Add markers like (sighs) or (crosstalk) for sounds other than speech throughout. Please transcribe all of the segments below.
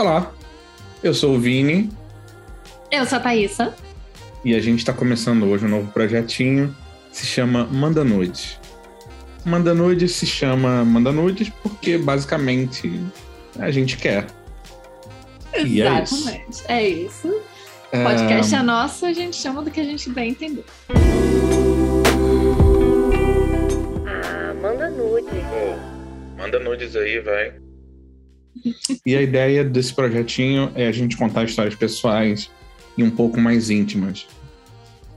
Olá, eu sou o Vini. Eu sou a Thaísa. E a gente está começando hoje um novo projetinho, se chama Manda Nudes. Manda Nudes se chama Manda Nudes porque basicamente a gente quer. E Exatamente, é isso. É isso. Podcast é... é nosso, a gente chama do que a gente bem entender. Ah, manda nudes. Manda nudes aí, vai. E a ideia desse projetinho é a gente contar histórias pessoais e um pouco mais íntimas.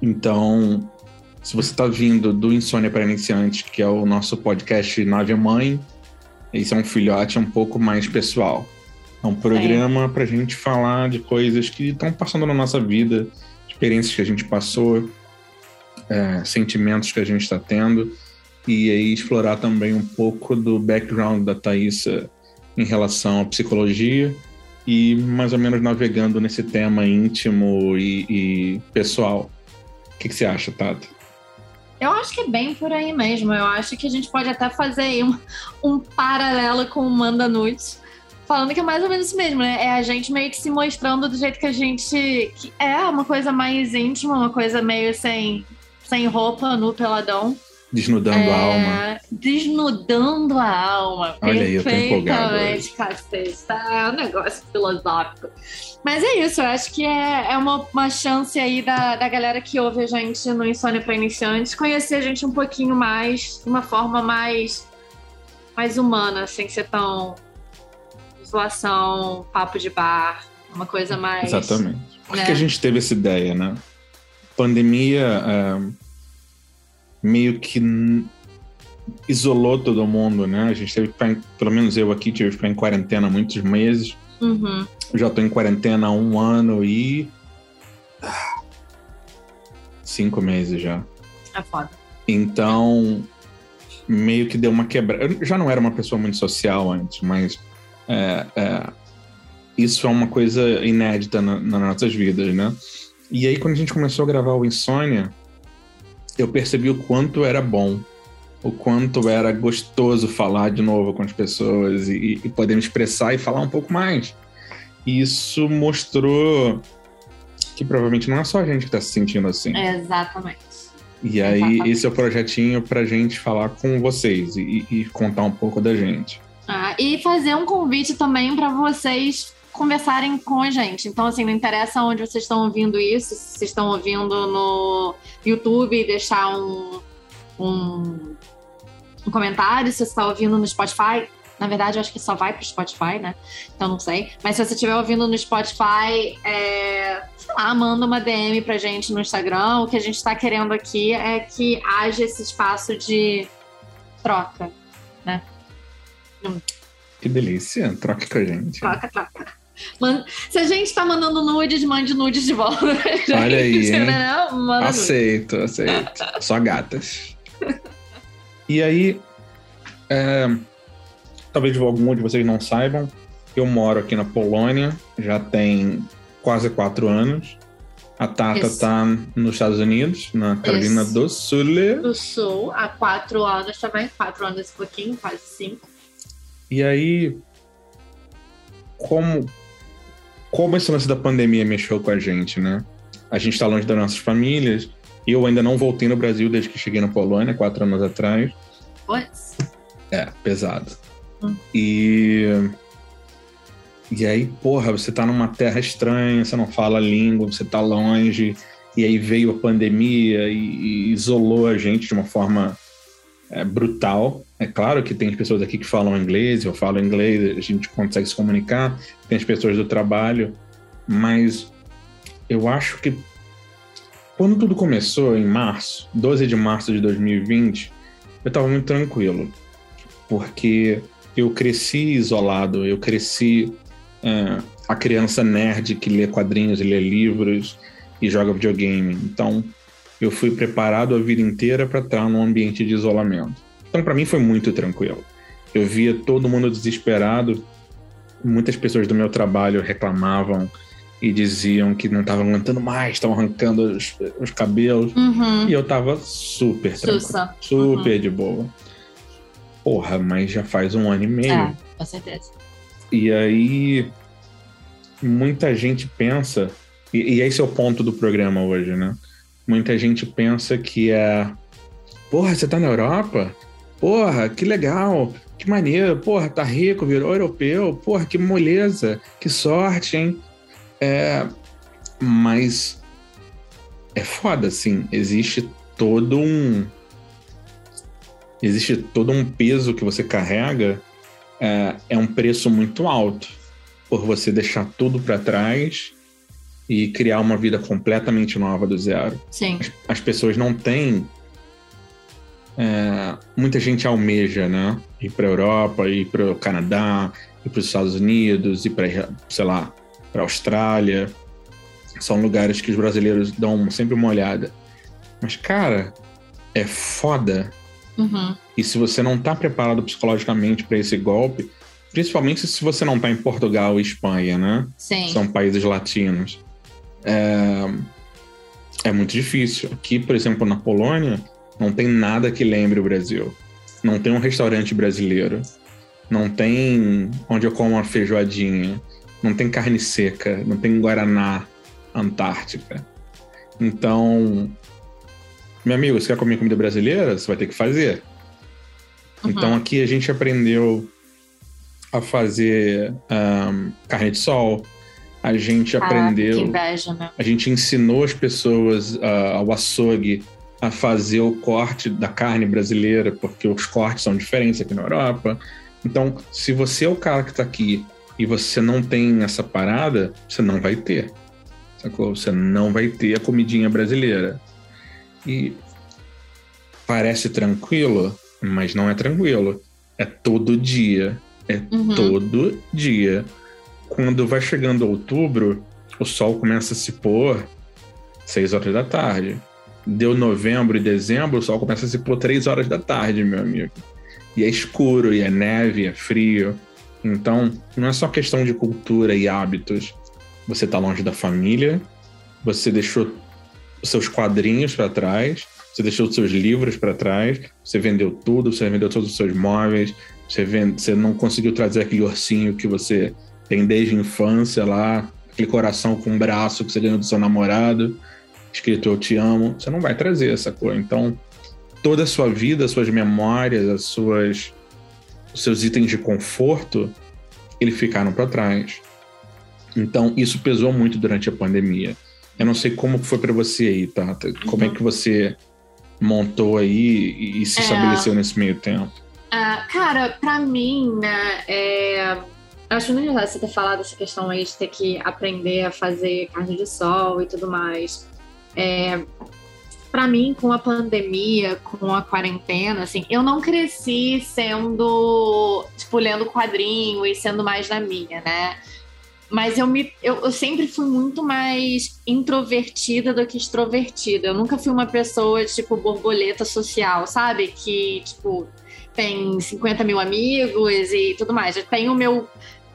Então, se você está vindo do Insônia para Iniciantes, que é o nosso podcast Nave Mãe, esse é um filhote um pouco mais pessoal. É um programa para a gente falar de coisas que estão passando na nossa vida, experiências que a gente passou, é, sentimentos que a gente está tendo, e aí explorar também um pouco do background da Thaisa em relação à psicologia e mais ou menos navegando nesse tema íntimo e, e pessoal. O que, que, você acha, Tata? Eu acho que é bem por aí mesmo. Eu acho que a gente pode até fazer um, um paralelo com o Manda Nudes, falando que é mais ou menos isso mesmo, né? É a gente meio que se mostrando do jeito que a gente. Que é uma coisa mais íntima, uma coisa meio sem, sem roupa, no peladão. Desnudando é, a alma. Desnudando a alma. Olha aí, eu tô empolgado. cacete. É um negócio filosófico. Mas é isso, eu acho que é, é uma, uma chance aí da, da galera que ouve a gente no Insônia para Iniciantes conhecer a gente um pouquinho mais, de uma forma mais, mais humana, sem ser tão zoação, papo de bar, uma coisa mais. Exatamente. Por né? que a gente teve essa ideia, né? Pandemia. É meio que isolou todo mundo, né? A gente teve que ficar, pelo menos eu aqui, tive que ficar em quarentena muitos meses. Uhum. Já tô em quarentena há um ano e. Cinco meses já. É foda. Então, meio que deu uma quebra. Eu já não era uma pessoa muito social antes, mas é, é, isso é uma coisa inédita na, nas nossas vidas, né? E aí, quando a gente começou a gravar o Insônia, eu percebi o quanto era bom, o quanto era gostoso falar de novo com as pessoas e, e poder me expressar e falar um pouco mais. E isso mostrou que provavelmente não é só a gente que está se sentindo assim. exatamente. E aí, exatamente. esse é o projetinho para gente falar com vocês e, e contar um pouco da gente. Ah, e fazer um convite também para vocês conversarem com a gente. Então, assim, não interessa onde vocês estão ouvindo isso, se vocês estão ouvindo no YouTube, deixar um, um, um comentário, se você está ouvindo no Spotify. Na verdade, eu acho que só vai para o Spotify, né? Então não sei. Mas se você estiver ouvindo no Spotify, é, sei lá, manda uma DM pra gente no Instagram. O que a gente está querendo aqui é que haja esse espaço de troca, né? Que delícia, troca com a gente. Troca, troca. Se a gente tá mandando nudes, mande nudes de volta. (laughs) Olha aí, né? aceito, nudes. aceito. Só gatas. E aí, é, talvez algum de vocês não saibam, eu moro aqui na Polônia, já tem quase quatro anos. A Tata Isso. tá nos Estados Unidos, na Carolina Isso. do Sul. Do Sul, há quatro anos também, quatro anos e pouquinho, quase cinco. E aí, como como esse lance da pandemia mexeu com a gente, né? A gente está longe das nossas famílias. Eu ainda não voltei no Brasil desde que cheguei na Polônia, quatro anos atrás. Pois. É, pesado. Hum. E. E aí, porra, você tá numa terra estranha, você não fala a língua, você tá longe, e aí veio a pandemia e, e isolou a gente de uma forma é, brutal. É claro que tem pessoas aqui que falam inglês, eu falo inglês, a gente consegue se comunicar, tem as pessoas do trabalho, mas eu acho que quando tudo começou, em março, 12 de março de 2020, eu estava muito tranquilo, porque eu cresci isolado, eu cresci é, a criança nerd que lê quadrinhos, lê livros e joga videogame. Então, eu fui preparado a vida inteira para estar num ambiente de isolamento. Então, para mim, foi muito tranquilo. Eu via todo mundo desesperado. Muitas pessoas do meu trabalho reclamavam e diziam que não estavam aguentando mais, estavam arrancando os, os cabelos. Uhum. E eu tava super tranquilo, super uhum. de boa. Porra, mas já faz um ano e meio. É, com certeza. E aí muita gente pensa, e, e esse é o ponto do programa hoje, né? Muita gente pensa que é. Porra, você tá na Europa? Porra, que legal, que maneiro, porra, tá rico, virou europeu, porra, que moleza, que sorte, hein? É, mas é foda, assim, existe todo um. Existe todo um peso que você carrega, é, é um preço muito alto por você deixar tudo para trás e criar uma vida completamente nova do zero. Sim. As, as pessoas não têm. É, muita gente almeja, né? Ir para Europa, ir para o Canadá, ir para os Estados Unidos, ir para, sei lá, para Austrália. São lugares que os brasileiros dão sempre uma olhada. Mas, cara, é foda. Uhum. E se você não tá preparado psicologicamente para esse golpe, principalmente se você não tá em Portugal e Espanha, né? Sim. São países latinos. É, é muito difícil. Aqui, por exemplo, na Polônia, não tem nada que lembre o Brasil. Não tem um restaurante brasileiro. Não tem onde eu como uma feijoadinha. Não tem carne seca. Não tem Guaraná Antártica. Então, meu amigo, você quer comer comida brasileira? Você vai ter que fazer. Uhum. Então aqui a gente aprendeu a fazer um, carne de sol. A gente Ah, aprendeu. que inveja, né? A gente ensinou as pessoas uh, ao açougue a fazer o corte da carne brasileira, porque os cortes são diferentes aqui na Europa. Então, se você é o cara que está aqui e você não tem essa parada, você não vai ter. Sacou? Você não vai ter a comidinha brasileira. E parece tranquilo, mas não é tranquilo. É todo dia. É Uhum. todo dia. Quando vai chegando outubro, o sol começa a se pôr 6 horas da tarde. Deu novembro e dezembro, o sol começa a se pôr 3 horas da tarde, meu amigo. E é escuro, e é neve, é frio. Então, não é só questão de cultura e hábitos. Você tá longe da família, você deixou seus quadrinhos para trás, você deixou seus livros para trás, você vendeu tudo, você vendeu todos os seus móveis, você, vende, você não conseguiu trazer aquele ursinho que você tem desde a infância lá, aquele coração com um braço que você ganhou do seu namorado, escrito Eu Te Amo. Você não vai trazer essa cor. Então, toda a sua vida, as suas memórias, as suas, os seus itens de conforto, eles ficaram para trás. Então, isso pesou muito durante a pandemia. Eu não sei como foi para você aí, Tata. Como é que você montou aí e, se É. estabeleceu nesse meio tempo? Ah, cara, pra mim, né, é... acho muito engraçado você ter falado essa questão aí de ter que aprender a fazer carne de sol e tudo mais. É... Pra mim, com a pandemia, com a quarentena, assim, eu não cresci sendo, tipo, lendo quadrinho e sendo mais na minha, né? Mas eu, me, eu, eu sempre fui muito mais introvertida do que extrovertida. Eu nunca fui uma pessoa, tipo, borboleta social, sabe? Que, tipo, tem 50 mil amigos e tudo mais. Eu tenho o meu,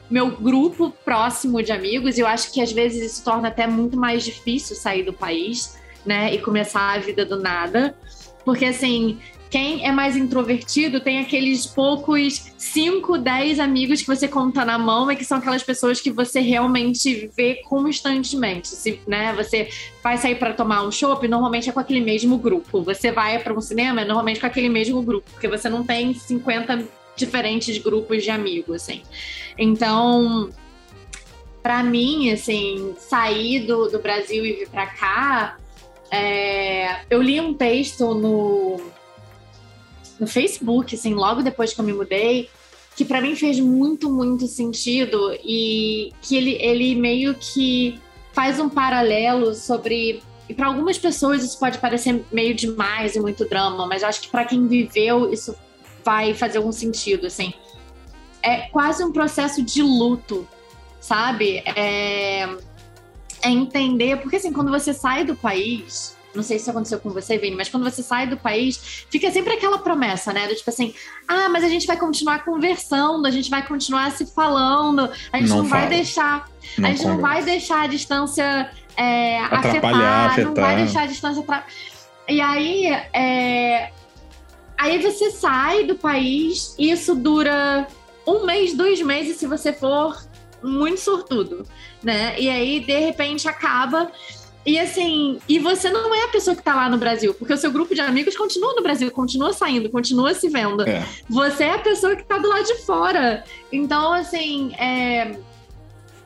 meu grupo próximo de amigos e eu acho que às vezes isso torna até muito mais difícil sair do país, né? E começar a vida do nada. Porque, assim, quem é mais introvertido tem aqueles poucos 5, 10 amigos que você conta na mão e que são aquelas pessoas que você realmente vê constantemente. Se, né, você vai sair para tomar um chopp, normalmente é com aquele mesmo grupo. Você vai para um cinema, é normalmente com aquele mesmo grupo, porque você não tem 50 diferentes grupos de amigos, assim. Então, para mim, assim, sair do, do Brasil e vir para cá, é, eu li um texto no, no Facebook, assim, logo depois que eu me mudei, que para mim fez muito, muito sentido e que ele, ele meio que faz um paralelo sobre. E para algumas pessoas isso pode parecer meio demais e muito drama, mas acho que para quem viveu isso vai fazer algum sentido, assim. É quase um processo de luto, sabe? É, é entender, porque assim, quando você sai do país, não sei se isso aconteceu com você, Vini, mas quando você sai do país, fica sempre aquela promessa, né? Do tipo assim, ah, mas a gente vai continuar conversando, a gente vai continuar se falando, a gente não, Não vai deixar, Não a gente não conversa. vai deixar a distância é, Atrapalhar, afetar, não vai afetar. deixar a distância atra... E aí, é, aí você sai do país e isso dura um mês, dois meses, se você for muito sortudo, né? E aí, de repente, acaba. E assim, e você não é a pessoa que tá lá no Brasil, porque o seu grupo de amigos continua no Brasil, continua saindo, continua se vendo. É. Você é a pessoa que tá do lado de fora. Então, assim, é,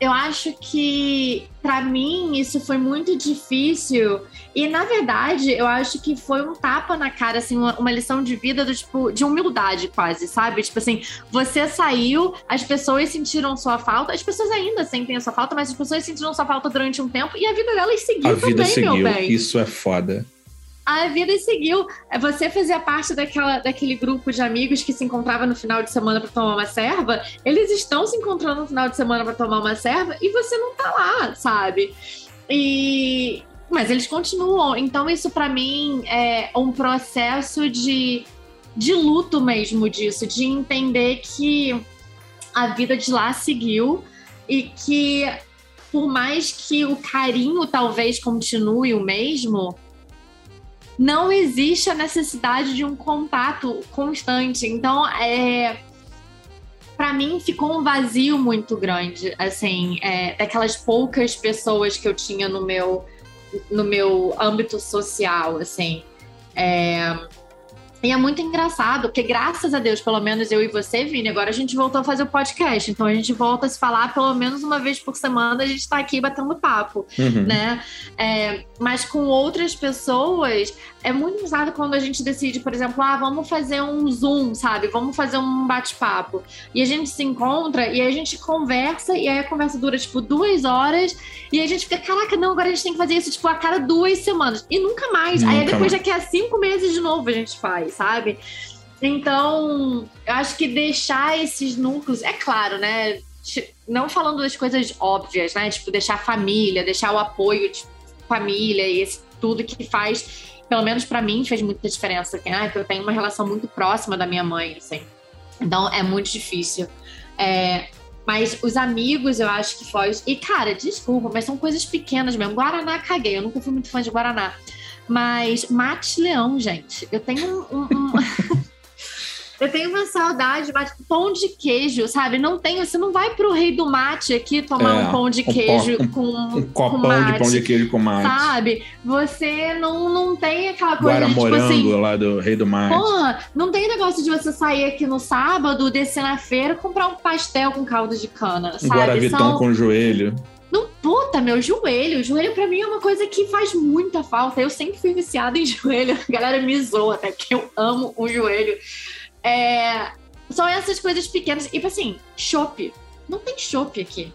eu acho que para mim isso foi muito difícil. E na verdade eu acho que foi um tapa na cara assim uma, uma, lição de vida do tipo de humildade quase sabe? Tipo assim você saiu as pessoas sentiram sua falta as pessoas ainda sentem a sua falta mas as pessoas sentiram sua falta durante um tempo e a vida delas seguiu a vida também seguiu. meu bem. Isso é foda a vida seguiu. Você fazia parte daquela, daquele grupo de amigos que se encontrava no final de semana para tomar uma serva. Eles estão se encontrando no final de semana para tomar uma serva e você não tá lá, sabe? E mas eles continuam. Então isso para mim é um processo de de luto mesmo disso, de entender que a vida de lá seguiu e que por mais que o carinho talvez continue o mesmo, não existe a necessidade de um contato constante. Então, é, para mim ficou um vazio muito grande, assim, é, daquelas poucas pessoas que eu tinha no meu no meu âmbito social, assim. É, e é muito engraçado, porque graças a Deus, pelo menos eu e você, Vini, agora a gente voltou a fazer o podcast. Então a gente volta a se falar pelo menos uma vez por semana, a gente tá aqui batendo papo, Uhum. né? É, mas com outras pessoas, é muito engraçado quando a gente decide, por exemplo, ah, vamos fazer um Zoom, sabe? Vamos fazer um bate-papo. E a gente se encontra e aí a gente conversa, e aí a conversa dura, tipo, duas horas, e aí a gente fica, caraca, não, agora a gente tem que fazer isso, tipo, a cada duas semanas. E nunca mais. aí Nunca depois mais. daqui a cinco meses de novo a gente faz, sabe? Então, eu acho que deixar esses núcleos, é claro, né? Não falando das coisas óbvias, né? Tipo, deixar a família, deixar o apoio de família e esse tudo que faz, pelo menos pra mim, fez muita diferença. Ah, que eu tenho uma relação muito próxima da minha mãe, assim. Então, é muito difícil. É, mas os amigos, eu acho que foge. E, cara, desculpa, mas são coisas pequenas mesmo. Guaraná, caguei. Eu nunca fui muito fã de Guaraná. Mas mate leão, gente. Eu tenho um. um- um- (laughs) eu tenho uma saudade, mas pão de queijo, sabe? Não tem. Você não vai pro rei do mate aqui tomar É, um pão de um queijo po- com, Um com copão de mate, pão de queijo com mate. Sabe? Você não, não tem aquela coisa Guara de tipo morango assim. lá do Rei do Mate. Porra, não tem negócio de você sair aqui no sábado, descer na feira, comprar um pastel com caldo de cana, Um sabe? Guaravitão São- com joelho. Não, puta, meu joelho. Joelho pra mim é uma coisa que faz muita falta. Eu sempre fui viciada em (laughs) joelho. A galera me zoa até que eu amo o joelho. É, São essas coisas pequenas. E tipo assim, chopp. Não tem chopp aqui.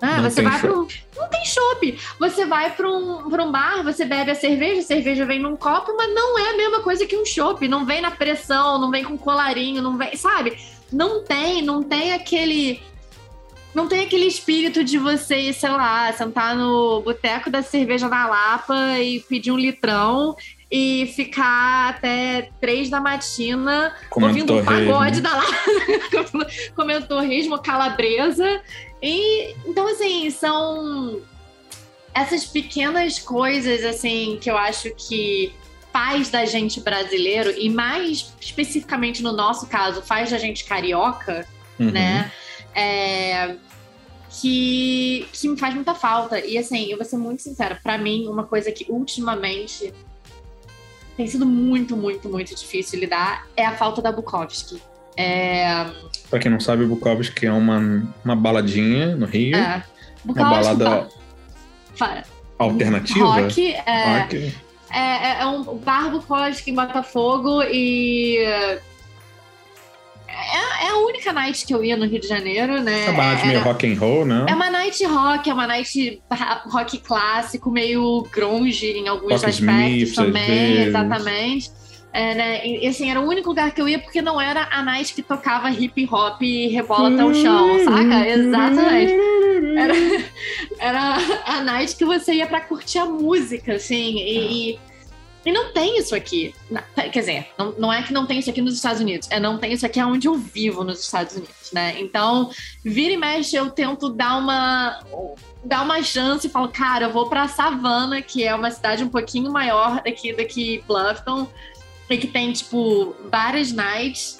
Ah, Não você vai pra um. Não tem chopp. Você vai pra um, pra um bar, você bebe a cerveja, a cerveja vem num copo, mas não é a mesma coisa que um chopp. Não vem na pressão, não vem com colarinho, não vem. Sabe? Não tem, não tem aquele. Não tem aquele espírito de você, sei lá, sentar no boteco da cerveja na Lapa e pedir um litrão e ficar até três da matina Comendo ouvindo um torresmo. pagode da Lapa, (laughs) comendo torresmo, calabresa. E então, assim, são essas pequenas coisas, assim, que eu acho que faz da gente brasileiro, e mais especificamente no nosso caso, faz da gente carioca, Uhum. né? É, que, que me faz muita falta. E assim, eu vou ser muito sincera, pra mim, uma coisa que ultimamente tem sido muito, muito, muito difícil lidar é a falta da Bukowski. É, Pra quem não sabe, Bukowski é uma, uma baladinha no Rio. é, uma balada alternativa. rock, é, Rock. É, é um bar Bukowski em Botafogo e. É, é a única night que eu ia no Rio de Janeiro, né? Essa balada meio Era- rock and roll, né? É uma night rock, é uma night rock clássico, meio grunge em alguns Rock aspectos Smith, também, exatamente. É, né? E assim, era o único lugar que eu ia porque não era a night que tocava hip hop e rebola até o chão, saca? Exatamente. Era, (laughs) era a night que você ia pra curtir a música, assim, e, e, e não tem isso aqui. Na- Quer dizer, não, não é que não tem isso aqui nos Estados Unidos, é não tem isso aqui onde eu vivo nos Estados Unidos, né? Então, vira e mexe, eu tento dar uma dar uma chance e falo, cara, eu vou pra Savannah, que é uma cidade um pouquinho maior daqui, daqui Bluffton, e que tem, tipo, várias nights.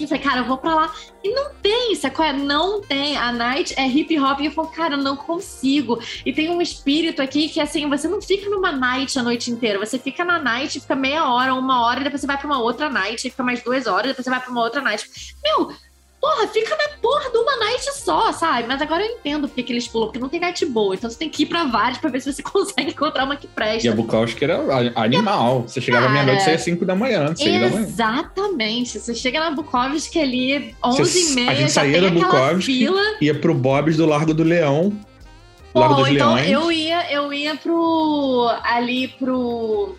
E falei, cara, eu vou pra lá. E não tem, sacou? É, não tem. A night é hip hop. E eu falo, cara, eu não consigo. E tem um espírito aqui que, assim, você não fica numa night a noite inteira. Você fica na night, fica meia hora, uma hora, e depois você vai pra uma outra night, e fica mais duas horas, depois você vai pra uma outra night. Meu, porra, fica na porra de uma night só, sabe? Mas agora eu entendo porque que eles pulam, porque não tem night boa. Então você tem que ir pra várias pra ver se você (laughs) consegue encontrar uma que presta. E a Bukowski era animal. Você chegava meia-noite saía 5 da manhã, 6 da manhã. Exatamente. Você chega na Bukowski ali, 11 Você- e meia, a gente saía da Bukowski, fila. Ia pro Bob's do Largo do Leão. Largo Pô, dos então Leões. eu ia, eu ia pro. ali pro.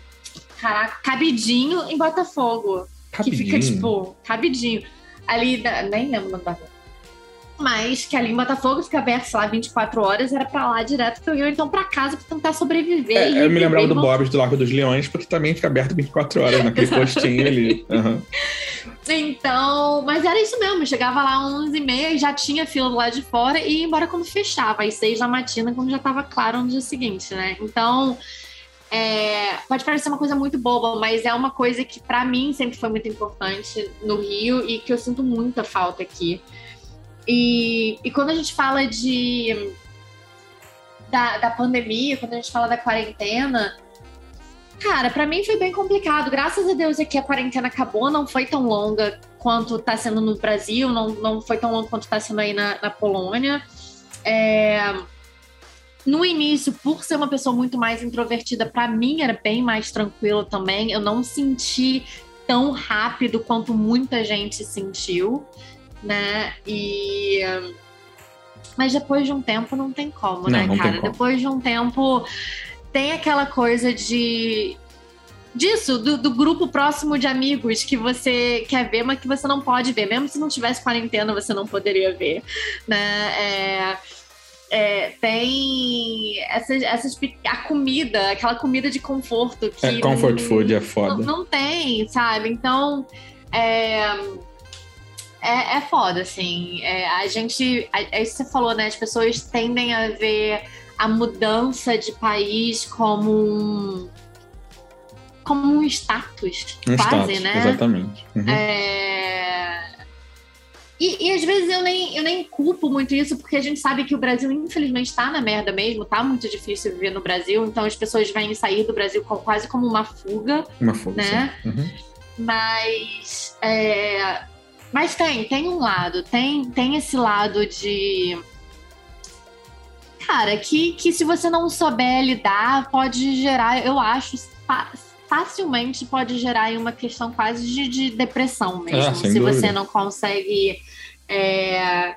Caraca, Cabidinho em Botafogo. Que fica, tipo, Cabidinho. Ali, na- nem lembro o nome da rua. Mas que ali em Botafogo fica aberto, sei lá, 24 horas, era pra lá direto que eu ia então pra casa pra tentar sobreviver. É, eu me lembrava do. Bob's do Largo dos Leões, porque também fica aberto 24 horas naquele (laughs) postinho ali. Aham. Então, mas era isso mesmo. eu Chegava lá 11 e meia e já tinha fila do lado de fora e ia embora quando fechava, às 6 da matina, quando já tava claro no dia seguinte, né? Então, é, pode parecer uma coisa muito boba, mas é uma coisa que pra mim sempre foi muito importante no Rio e que eu sinto muita falta aqui. E, e quando a gente fala de da, da pandemia, quando a gente fala da quarentena, Cara, pra mim foi bem complicado. Graças a Deus é que a quarentena acabou, não foi tão longa quanto tá sendo no Brasil, não, não foi tão longa quanto tá sendo aí na, na Polônia. É, No início, por ser uma pessoa muito mais introvertida, pra mim era bem mais tranquilo também. Eu não senti tão rápido quanto muita gente sentiu, né? E. Mas depois de um tempo não tem como, Não, né, não cara? como. Depois de um tempo tem aquela coisa de disso, do, do grupo próximo de amigos que você quer ver, mas que você não pode ver. Mesmo se não tivesse quarentena, você não poderia ver, né? É, é, tem essas, essas a comida, aquela comida de conforto que É, comfort não- food é não, foda. não tem, sabe? Então é, é, é foda, assim. É, a gente. É isso que você falou, né? As pessoas tendem a ver a mudança de país como um. como um status, Um quase, status, né? exatamente. Uhum. É... E, e às vezes eu nem, eu nem culpo muito isso, porque a gente sabe que o Brasil, infelizmente, tá na merda mesmo, tá muito difícil viver no Brasil, então as pessoas vêm sair do Brasil quase como uma fuga, Uma força. né? Uhum. mas. é, Mas tem, tem um lado, tem, tem esse lado de. Cara, que, que se você não souber lidar, pode gerar, eu acho, facilmente pode gerar aí uma questão quase de, de depressão mesmo. Ah, se dúvida. você não consegue. é,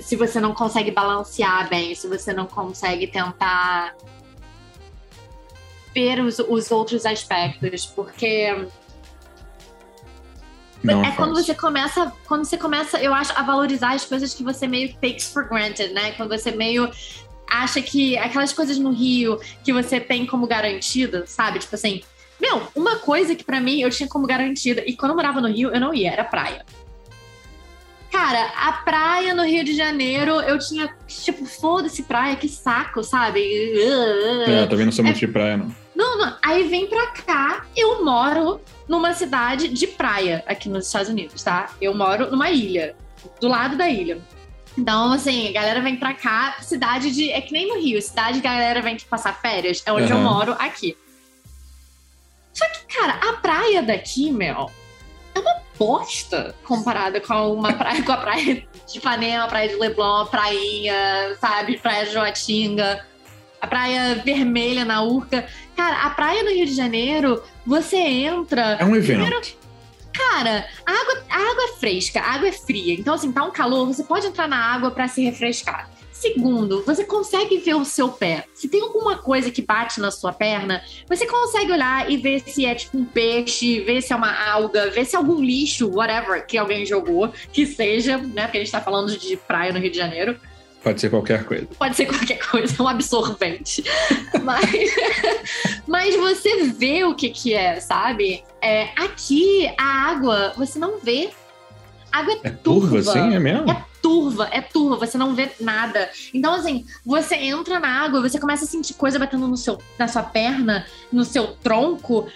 Se você não consegue balancear bem, se você não consegue tentar ver os, os outros aspectos, porque Não é é quando você começa, quando você começa, eu acho, a valorizar as coisas que você meio takes for granted, né? Quando você meio acha que aquelas coisas no Rio que você tem como garantida, sabe? Tipo assim, meu, uma coisa que pra mim eu tinha como garantida, e quando eu morava no Rio, eu não ia, era praia. Cara, a praia no Rio de Janeiro, eu tinha, tipo, foda-se praia, que saco, sabe? É, também não sou muito de praia, não. Não, não. Aí vem pra cá, eu moro numa cidade de praia aqui nos Estados Unidos, tá? Eu moro numa ilha, do lado da ilha. Então, assim, a galera vem pra cá, cidade de. É que nem no Rio, cidade que a galera vem passar férias, é onde eu Aham. moro aqui. Só que, cara, a praia daqui, meu, é uma bosta comparada com uma praia, com a praia de Ipanema, a praia de Leblon, a prainha, sabe, praia de Joatinga, a praia vermelha na Urca. Cara, a praia no Rio de Janeiro, você entra. É um evento. Primeiro, Cara, a água, a água é fresca, a água é fria. Então, assim, tá um calor, você pode entrar na água pra se refrescar. Segundo, você consegue ver o seu pé. Se tem alguma coisa que bate na sua perna, você consegue olhar e ver se é tipo um peixe, ver se é uma alga, ver se é algum lixo, whatever, que alguém jogou, que seja, né? Porque a gente tá falando de praia no Rio de Janeiro. Pode ser qualquer coisa. Pode ser qualquer coisa, um absorvente. (laughs) mas, mas você vê o que que é, sabe? É, aqui, a água, você não vê. A água é, É turva, assim? É mesmo? É turva, é turva, você não vê nada. Então, assim, você entra na água, você começa a sentir coisa batendo no seu, na sua perna, no seu tronco.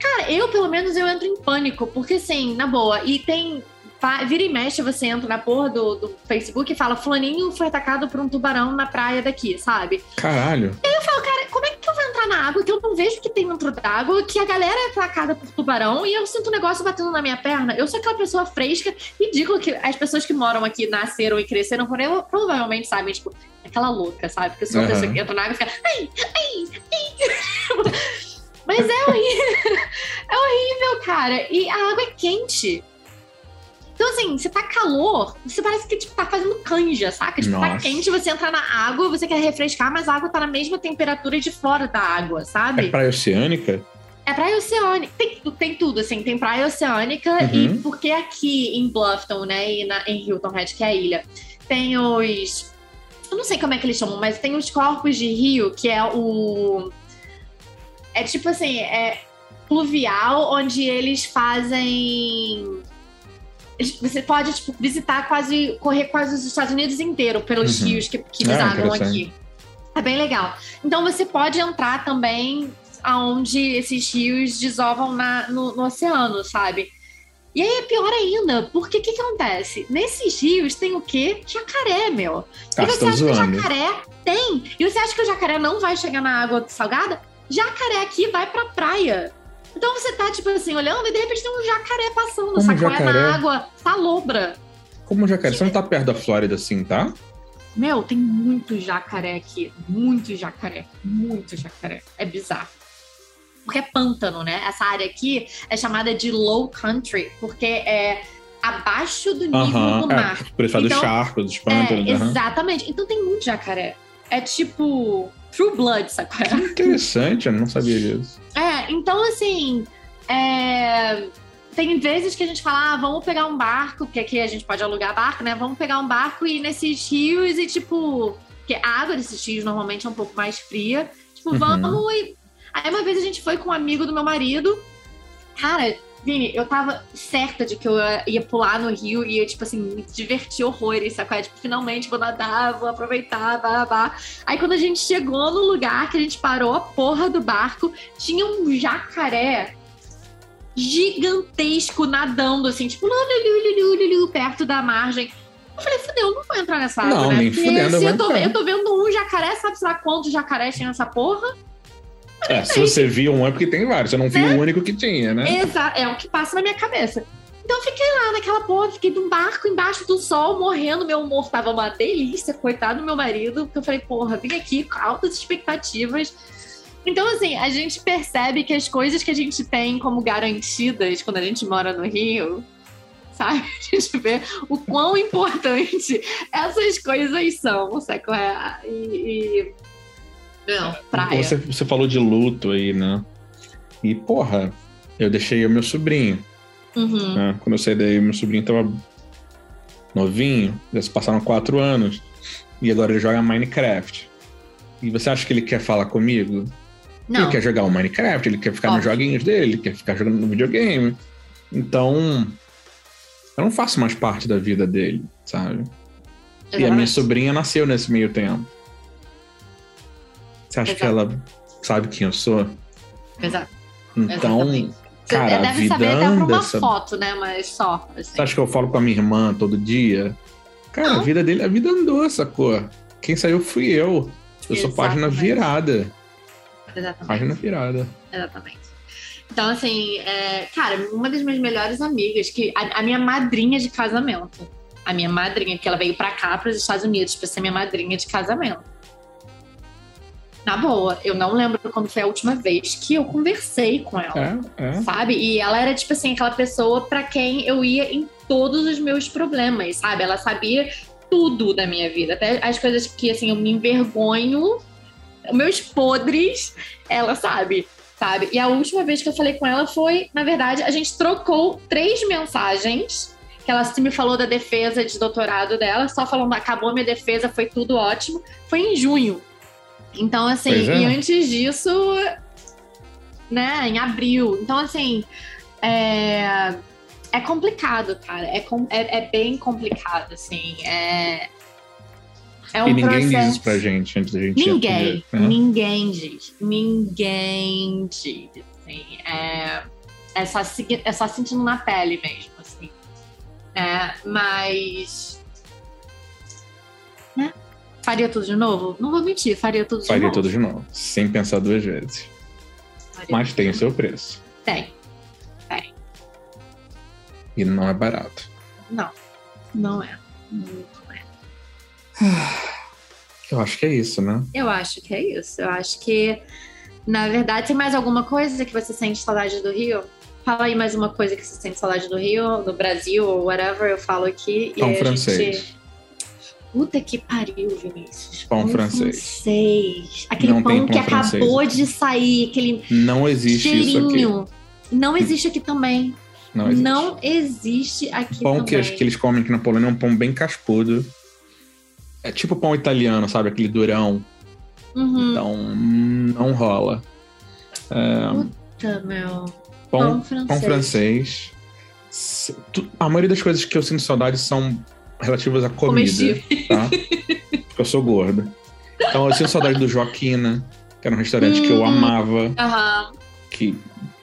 Cara, eu, pelo menos, eu entro em pânico, porque assim, na boa, e tem. Vira e mexe, você entra na porra do, do Facebook e fala: Fulaninho foi atacado por um tubarão na praia daqui, sabe? Caralho. E aí eu falo, cara, como é que eu vou entrar na água que eu não vejo que tem dentro d'água, que a galera é atacada por tubarão e eu sinto um negócio batendo na minha perna? Eu sou aquela pessoa fresca, ridícula que as pessoas que moram aqui nasceram e cresceram provavelmente sabem, tipo, aquela louca, sabe? Porque eu sou uma Aham. pessoa que entra na água e fica. Ai, ai, ai. (laughs) Mas é horrível. (laughs) É horrível, cara. E a água é quente. Então, assim, se tá calor, você parece que tipo, tá fazendo canja, saca? Tipo, tá Nossa. quente, você entra na água, você quer refrescar, mas a água tá na mesma temperatura de fora da água, É sabe? praia oceânica? É praia oceânica. Tem, tem tudo, assim. Tem praia oceânica Uhum. e porque aqui em Bluffton, né, e na, em Hilton Head, que é a ilha, tem os... Eu não sei como é que eles chamam, mas tem os corpos de rio, que é o... É tipo assim, é pluvial, onde eles fazem... Você pode, tipo, visitar quase, correr quase os Estados Unidos inteiro pelos Uhum. rios que, que Ah, desagam interessante. aqui. É bem legal. Então você pode entrar também aonde esses rios desovam na- no, no oceano, sabe? E aí é pior ainda, porque o que, que acontece? Nesses rios tem o quê? Jacaré, meu. Ah, e você tá acha que o zoando. jacaré tem? E você acha que o jacaré não vai chegar na água salgada? Jacaré aqui vai pra praia. Então você tá, tipo assim, olhando e de repente tem um jacaré passando, Como sacou? É jacaré? na água, salobra. Como jacaré? Você não tá perto da Flórida assim, tá? Meu, tem muito jacaré aqui. Muito jacaré. Muito jacaré. É bizarro. Porque é pântano, né? Essa área aqui é chamada de low country, porque é abaixo do nível do mar. É, por isso fala Então, dos charcos, dos É, pântanos. aham. exatamente. Então tem muito jacaré. É tipo True Blood, sacou? Que interessante, eu não sabia disso. É, então assim. é, Tem vezes que a gente fala, ah, vamos pegar um barco, porque aqui a gente pode alugar barco, né? Vamos pegar um barco e ir nesses rios e, tipo. Porque a água desses rios normalmente é um pouco mais fria. Tipo, Uhum. vamos e. Aí uma vez a gente foi com um amigo do meu marido. Cara, Vini, eu tava certa de que eu ia- pular no rio e ia, tipo assim, me divertir horrores, sacou? Tipo, finalmente vou nadar, vou aproveitar, blá, blá. Aí quando a gente chegou no lugar que a gente parou a porra do barco, tinha um jacaré gigantesco nadando, assim, tipo, lu, lu, lu, lu, lu, lu, perto da margem. Eu falei, fudeu, eu não vou entrar nessa água, Não, né? nem fudendo, se eu eu tô, eu tô vendo um jacaré, sabe lá quantos jacarés tinha nessa porra? É, se você viu um é porque tem vários. Você não viu o único que tinha, né? Exa é o que passa na minha cabeça. Então eu fiquei lá naquela porra, fiquei num barco embaixo do sol, morrendo. Meu humor tava uma delícia, coitado do meu marido. Porque eu falei, porra, vim aqui com altas expectativas. Então, assim, a gente percebe que as coisas que a gente tem como garantidas quando a gente mora no Rio, sabe? (laughs) A gente vê o quão importante essas coisas são, sabe? é? E. e... Não, praia. Você, você falou de luto aí, né? E, porra, eu deixei o meu sobrinho. Uhum. né? Quando eu saí daí, meu sobrinho tava novinho, já se passaram quatro anos, e agora ele joga Minecraft. E você acha que ele quer falar comigo? Não. Ele quer jogar o Minecraft, ele quer ficar nos Óbvio. joguinhos dele, ele quer ficar jogando no videogame. Então, eu não faço mais parte da vida dele, sabe? E a minha Exatamente. sobrinha nasceu nesse meio tempo. Você acha que Exato. ela sabe quem eu sou? Exato. Então, Exatamente. Você cara, a deve vida saber até anda, uma sabe? foto, né? Mas só. assim. Você acha que eu falo com a minha irmã todo dia? Cara, Não. a vida dele, a vida andou, sacou? Quem saiu fui eu. Eu sou página Exatamente. virada. Exatamente. Página virada. Exatamente. Então, assim, é, cara, uma das minhas melhores amigas, que a, a minha madrinha de casamento. A minha madrinha, que ela veio pra cá, pros Estados Unidos, pra ser minha madrinha de casamento. Na boa, eu não lembro quando foi a última vez que eu conversei com ela. É, é. sabe? E ela era, tipo assim, aquela pessoa pra quem eu ia em todos os meus problemas, sabe? Ela sabia tudo da minha vida, até as coisas que, assim, eu me envergonho, meus podres, ela sabe, sabe? E a última vez que eu falei com ela foi, na verdade, a gente trocou três mensagens. Que ela me falou da defesa de doutorado dela, só falando, acabou minha defesa, foi tudo ótimo. Foi em junho. Então, assim, é. e antes disso, né, em abril. Então, assim, é, é complicado, cara. É, com- é, é bem complicado, assim. É, é um e ninguém processo... diz isso pra gente antes da gente Ninguém, né? ninguém diz. Ninguém diz. Assim, é... É só, é só sentindo na pele mesmo, assim. É, mas. Faria tudo de novo? Não vou mentir, faria tudo de Faria novo. tudo de novo, sem pensar duas vezes. Faria Mas tem o seu preço. Tem. E não é barato. Não. Não é. Não é. (sighs) Eu acho que é isso, né? Eu acho que é isso. Eu acho que, na verdade, tem mais alguma coisa que você sente saudade do Rio? Fala aí mais uma coisa que você sente saudade do Rio, do Brasil, ou whatever, eu falo aqui. Pão a francês. Gente... Puta que pariu, Vinícius. Pão francês. francês. Aquele Não tem pão que pão acabou francês. de sair, aquele Não existe isso aqui. cheirinho. Não existe aqui também. Não existe. Não existe aqui pão também. que, acho que eles comem aqui na Polônia é um pão bem cascudo. É tipo pão italiano, sabe? Aquele durão. Uhum. Então, não rola. É, Puta, meu. pão, Pão francês. pão francês. A maioria das coisas que eu sinto saudade são relativas à comida, tá? Porque eu sou gordo. Então eu sinto saudade do Joaquina, que era um restaurante que eu Hum. amava. Aham. Que,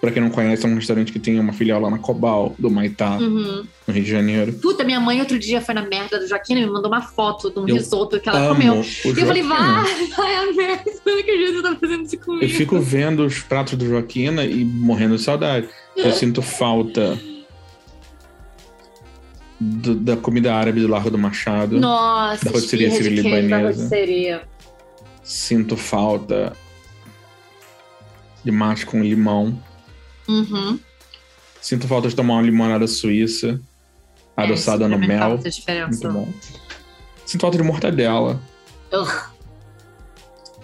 pra quem não conhece, é um restaurante que tem uma filial lá na Cobal, do Maitá, Uhum. no Rio de Janeiro. Puta, minha mãe outro dia foi na merda do Joaquina e me mandou uma foto de um Eu risoto que ela comeu. E eu falei, vai, vai a merda, acredito que você tá fazendo isso comigo. Eu fico vendo os pratos do Joaquina e morrendo de saudade. Eu sinto falta do- da comida árabe do Largo do Machado. Nossa, Da rotisseria sírio-libanesa. Sinto falta de macho com limão. Uhum. Sinto falta de tomar uma limonada suíça adoçada É, no isso também mel. Muito bom. Sinto falta de mortadela. Eu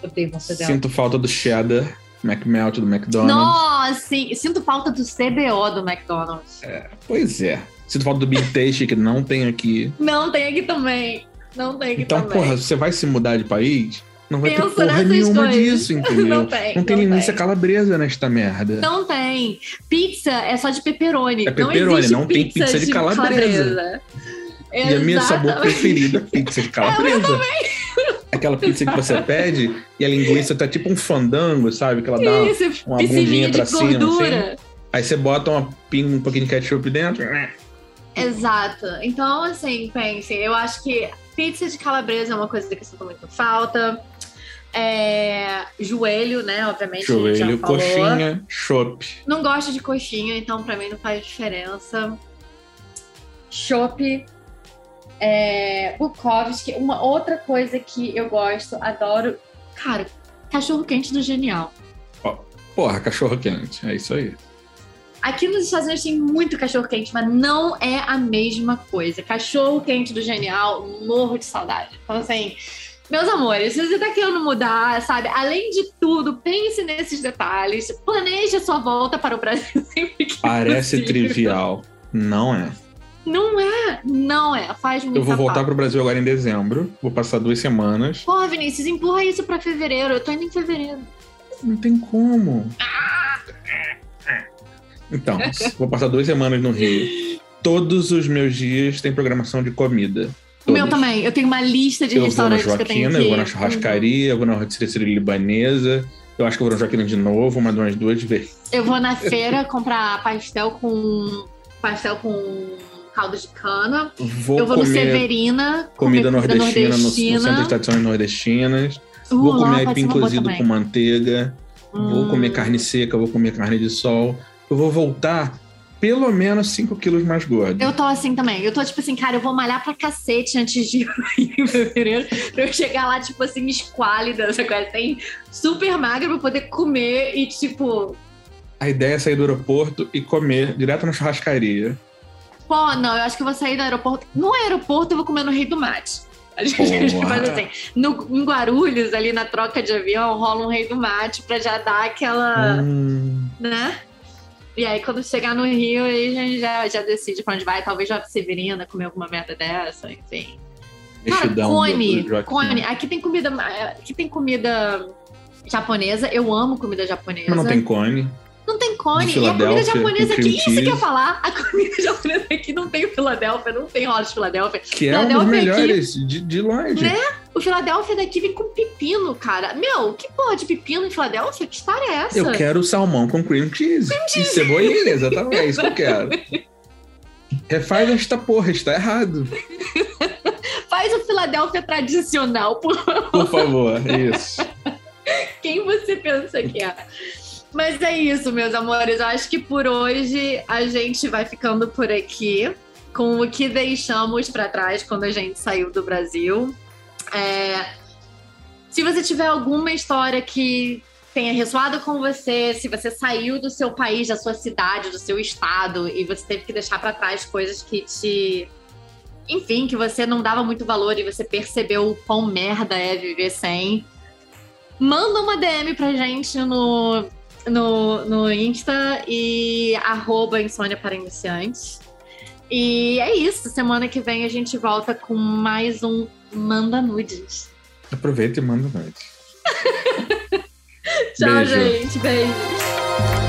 odeio mortadela. Sinto falta do cheddar, McMelt do McDonald's. Nossa, sim. Sinto falta do CBO do McDonald's. Pois é. Sinto falta do Big Taste, que não tem aqui. Não tem aqui também. Não tem aqui Então, também. porra, você vai se mudar de país, não vai ter porra nenhuma coisas. disso, (laughs) entendeu? Não tem. Não tem linguiça tem. calabresa nesta merda. Não tem. Pizza é só de pepperoni. É pepperoni, não, não tem pizza de calabresa. E a minha sabor preferida, pizza de (laughs) calabresa. Aquela pizza que você pede e a linguiça tá tipo um fandango, sabe? Que ela dá. Isso, uma bundinha pra de cima, assim. Aí você bota uma pinga, um pouquinho de ketchup dentro. Exato. Então, assim, pensem, eu acho que pizza de calabresa é uma coisa que eu sinto muito falta. É, joelho, né? Obviamente. Joelho, coxinha, chopp. Não gosto de coxinha, então pra mim não faz diferença. Chopp. É, Bukowski. Uma outra coisa que eu gosto, adoro. Cara, cachorro quente do Genial. Porra, cachorro quente. É isso aí. Aqui nos Estados Unidos tem muito cachorro quente, mas não é a mesma coisa. Cachorro quente do Genial, morro de saudade. Então, assim, meus amores, se você tá querendo mudar, sabe? Além de tudo, pense nesses detalhes. Planeje a sua volta para o Brasil (laughs) sempre que Parece possível. trivial. Não é. Não é, não é. Faz muito Eu vou voltar pro Brasil agora em dezembro. Vou passar duas semanas. Pô, Vinícius, empurra isso pra fevereiro. Eu tô indo em fevereiro. Não tem como. Então, vou passar duas semanas no Rio. Todos os meus dias tem programação de comida. O meu também. Eu tenho uma lista de Eu vou na restaurantes que eu tenho Joaquina, que eu vou na churrascaria, eu vou na rotisserie libanesa. Eu acho que eu vou na Joaquina de novo, mais umas duas vezes. Eu vou na feira comprar pastel com pastel com caldo de cana. Vou eu vou no Severina, comida comer nordestina, no, no Centro de Estações Nordestinas. Uh, vou comer pode aipim uma cozido com manteiga. Vou Hum. comer carne seca, vou comer carne de sol. Eu vou voltar pelo menos 5 quilos mais gordo. Eu tô assim também. Eu tô tipo assim, cara, eu vou malhar pra cacete antes de (laughs) ir em fevereiro. Pra eu chegar lá, tipo assim, esquálida, essa coisa assim, super magra pra poder comer e, tipo, A ideia é sair do aeroporto e comer direto na churrascaria. pô, não, eu acho que eu vou sair do aeroporto. No aeroporto eu vou comer no Rei do Mate. (laughs) A gente faz assim. No, em Guarulhos, ali na troca de avião, rola um Rei do Mate pra já dar aquela. Hum, né? E aí, quando chegar no Rio, aí a gente já, já decide pra onde vai. Talvez já Severina comer alguma merda dessa, enfim. Cara, do- cone, do cone. Aqui tem comida, aqui tem comida japonesa. Eu amo comida japonesa. Mas não tem cone. Não tem cone. E a comida Filadélfia, japonesa aqui, isso que eu ia falar. A comida (laughs) japonesa aqui não tem Filadélfia, não tem rola de Filadélfia. Que é um dos Filadélfia aqui- melhores de, de longe. Né? O Philadelphia daqui vem com pepino, cara. Meu, que porra de pepino em Filadélfia? Que história é essa? Eu quero salmão com cream cheese. Cream cheese. E cebolinha, exatamente. É isso que eu quero. (laughs) Refaz esta porra, está errado. Faz o Filadélfia tradicional, por favor. Por favor, isso. Quem você pensa que é? Mas é isso, meus amores. Eu acho que por hoje a gente vai ficando por aqui com o que deixamos para trás quando a gente saiu do Brasil. É... Se você tiver alguma história que tenha ressoado com você, se você saiu do seu país, da sua cidade, do seu estado e você teve que deixar para trás coisas que te enfim, que você não dava muito valor e você percebeu o quão merda é viver sem, manda uma DM pra gente no, no, no Insta e arroba insônia para iniciantes. E é isso. Semana que vem a gente volta com mais um Manda Nudes. Aproveita e manda nudes. (laughs) Tchau, Beijo. gente. Beijo.